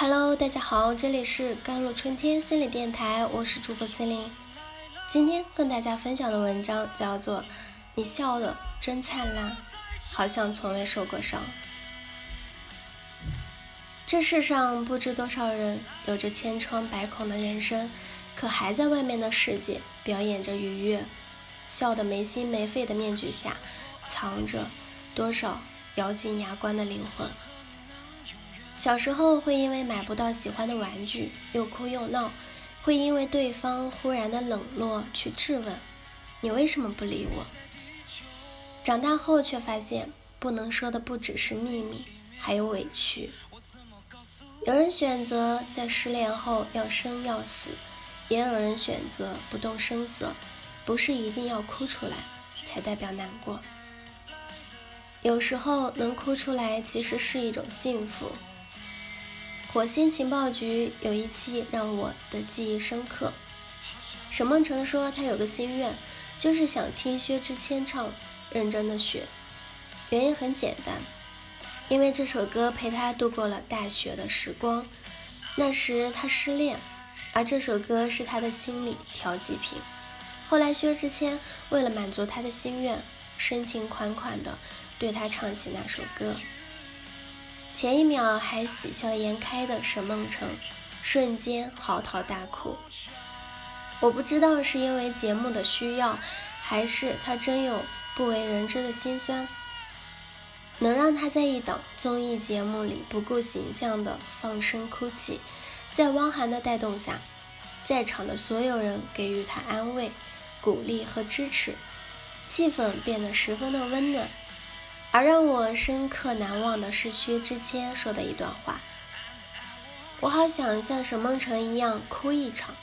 Hello，大家好，这里是甘露春天心理电台，我是主播思玲。今天跟大家分享的文章叫做《你笑的真灿烂，好像从未受过伤》。这世上不知多少人有着千疮百孔的人生，可还在外面的世界表演着愉悦，笑得没心没肺的面具下，藏着多少咬紧牙关的灵魂。小时候会因为买不到喜欢的玩具又哭又闹，会因为对方忽然的冷落去质问你为什么不理我。长大后却发现不能说的不只是秘密，还有委屈。有人选择在失恋后要生要死，也有人选择不动声色，不是一定要哭出来才代表难过。有时候能哭出来其实是一种幸福。火星情报局有一期让我的记忆深刻。沈梦辰说他有个心愿，就是想听薛之谦唱《认真的雪》。原因很简单，因为这首歌陪他度过了大学的时光。那时他失恋，而这首歌是他的心理调剂品。后来薛之谦为了满足他的心愿，深情款款地对他唱起那首歌。前一秒还喜笑颜开的沈梦辰，瞬间嚎啕大哭。我不知道是因为节目的需要，还是他真有不为人知的心酸，能让他在一档综艺节目里不顾形象的放声哭泣。在汪涵的带动下，在场的所有人给予他安慰、鼓励和支持，气氛变得十分的温暖。而让我深刻难忘的是薛之谦说的一段话：“我好想像沈梦辰一样哭一场，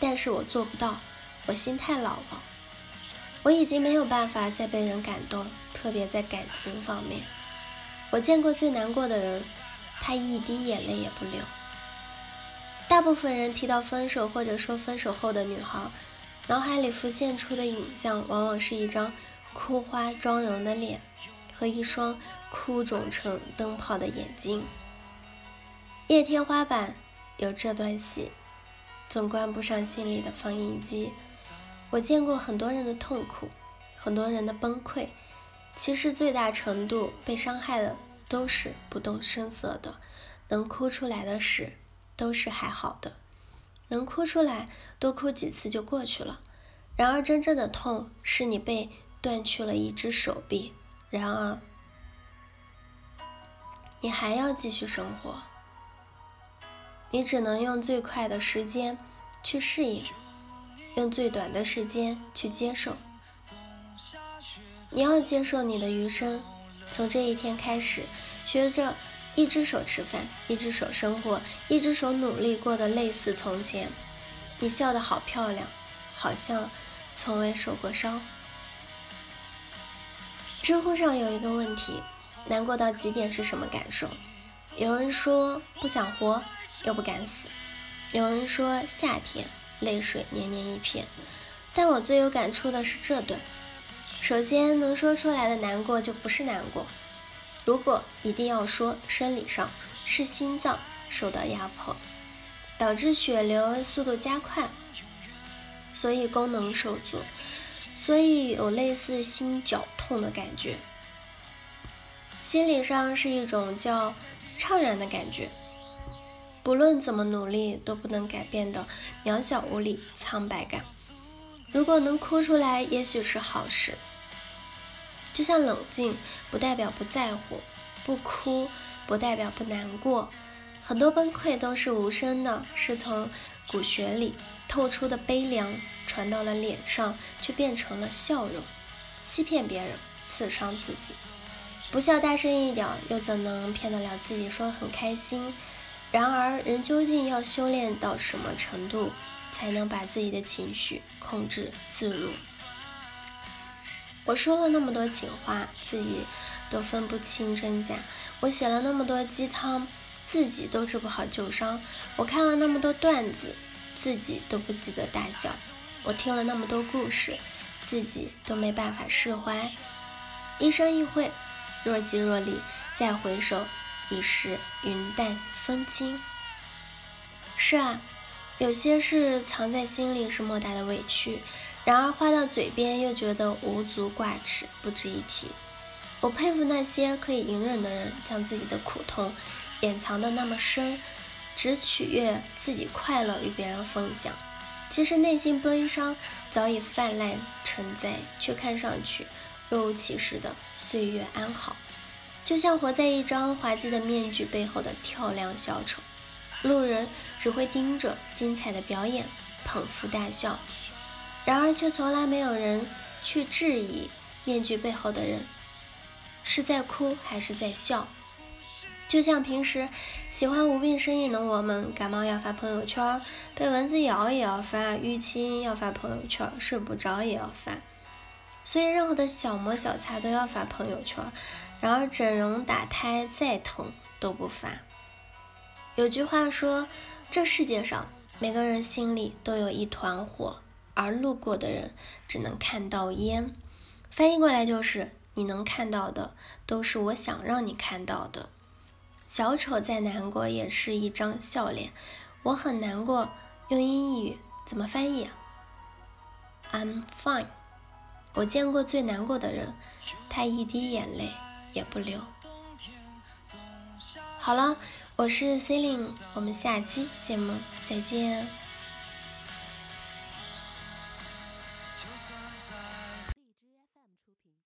但是我做不到，我心太老了，我已经没有办法再被人感动，特别在感情方面。我见过最难过的人，他一滴眼泪也不流。大部分人提到分手或者说分手后的女孩，脑海里浮现出的影像往往是一张哭花妆容的脸。”和一双哭肿成灯泡的眼睛。夜天花板有这段戏，总关不上心里的放映机。我见过很多人的痛苦，很多人的崩溃。其实最大程度被伤害的都是不动声色的，能哭出来的事都是还好的，能哭出来多哭几次就过去了。然而真正的痛是你被断去了一只手臂。然而，你还要继续生活，你只能用最快的时间去适应，用最短的时间去接受。你要接受你的余生，从这一天开始，学着一只手吃饭，一只手生活，一只手努力过得类似从前。你笑得好漂亮，好像从未受过伤。知乎上有一个问题：难过到极点是什么感受？有人说不想活，又不敢死；有人说夏天，泪水黏黏一片。但我最有感触的是这段：首先，能说出来的难过就不是难过。如果一定要说，生理上是心脏受到压迫，导致血流速度加快，所以功能受阻。所以有类似心绞痛的感觉，心理上是一种叫怅然的感觉，不论怎么努力都不能改变的渺小无力、苍白感。如果能哭出来，也许是好事。就像冷静不代表不在乎，不哭不代表不难过，很多崩溃都是无声的，是从骨血里透出的悲凉。传到了脸上，却变成了笑容，欺骗别人，刺伤自己。不笑大声一点，又怎能骗得了自己说很开心？然而，人究竟要修炼到什么程度，才能把自己的情绪控制自如？我说了那么多情话，自己都分不清真假；我写了那么多鸡汤，自己都治不好旧伤；我看了那么多段子，自己都不记得大小。我听了那么多故事，自己都没办法释怀。一生一会，若即若离，再回首，已是云淡风轻。是啊，有些事藏在心里是莫大的委屈，然而话到嘴边又觉得无足挂齿，不值一提。我佩服那些可以隐忍的人，将自己的苦痛掩藏的那么深，只取悦自己快乐与别人分享。其实内心悲伤早已泛滥成灾，却看上去若无其事的岁月安好，就像活在一张滑稽的面具背后的跳梁小丑。路人只会盯着精彩的表演，捧腹大笑，然而却从来没有人去质疑面具背后的人。是在哭还是在笑？就像平时喜欢无病呻吟的我们，感冒要发朋友圈，被蚊子咬也要发，淤青要发朋友圈，睡不着也要发。所以任何的小摩小擦都要发朋友圈。然而整容打胎再疼都不发。有句话说，这世界上每个人心里都有一团火，而路过的人只能看到烟。翻译过来就是。你能看到的都是我想让你看到的。小丑再难过也是一张笑脸。我很难过，用英语怎么翻译？I'm fine。我见过最难过的人，他一滴眼泪也不流。好了，我是 Celine，我们下期节目再见。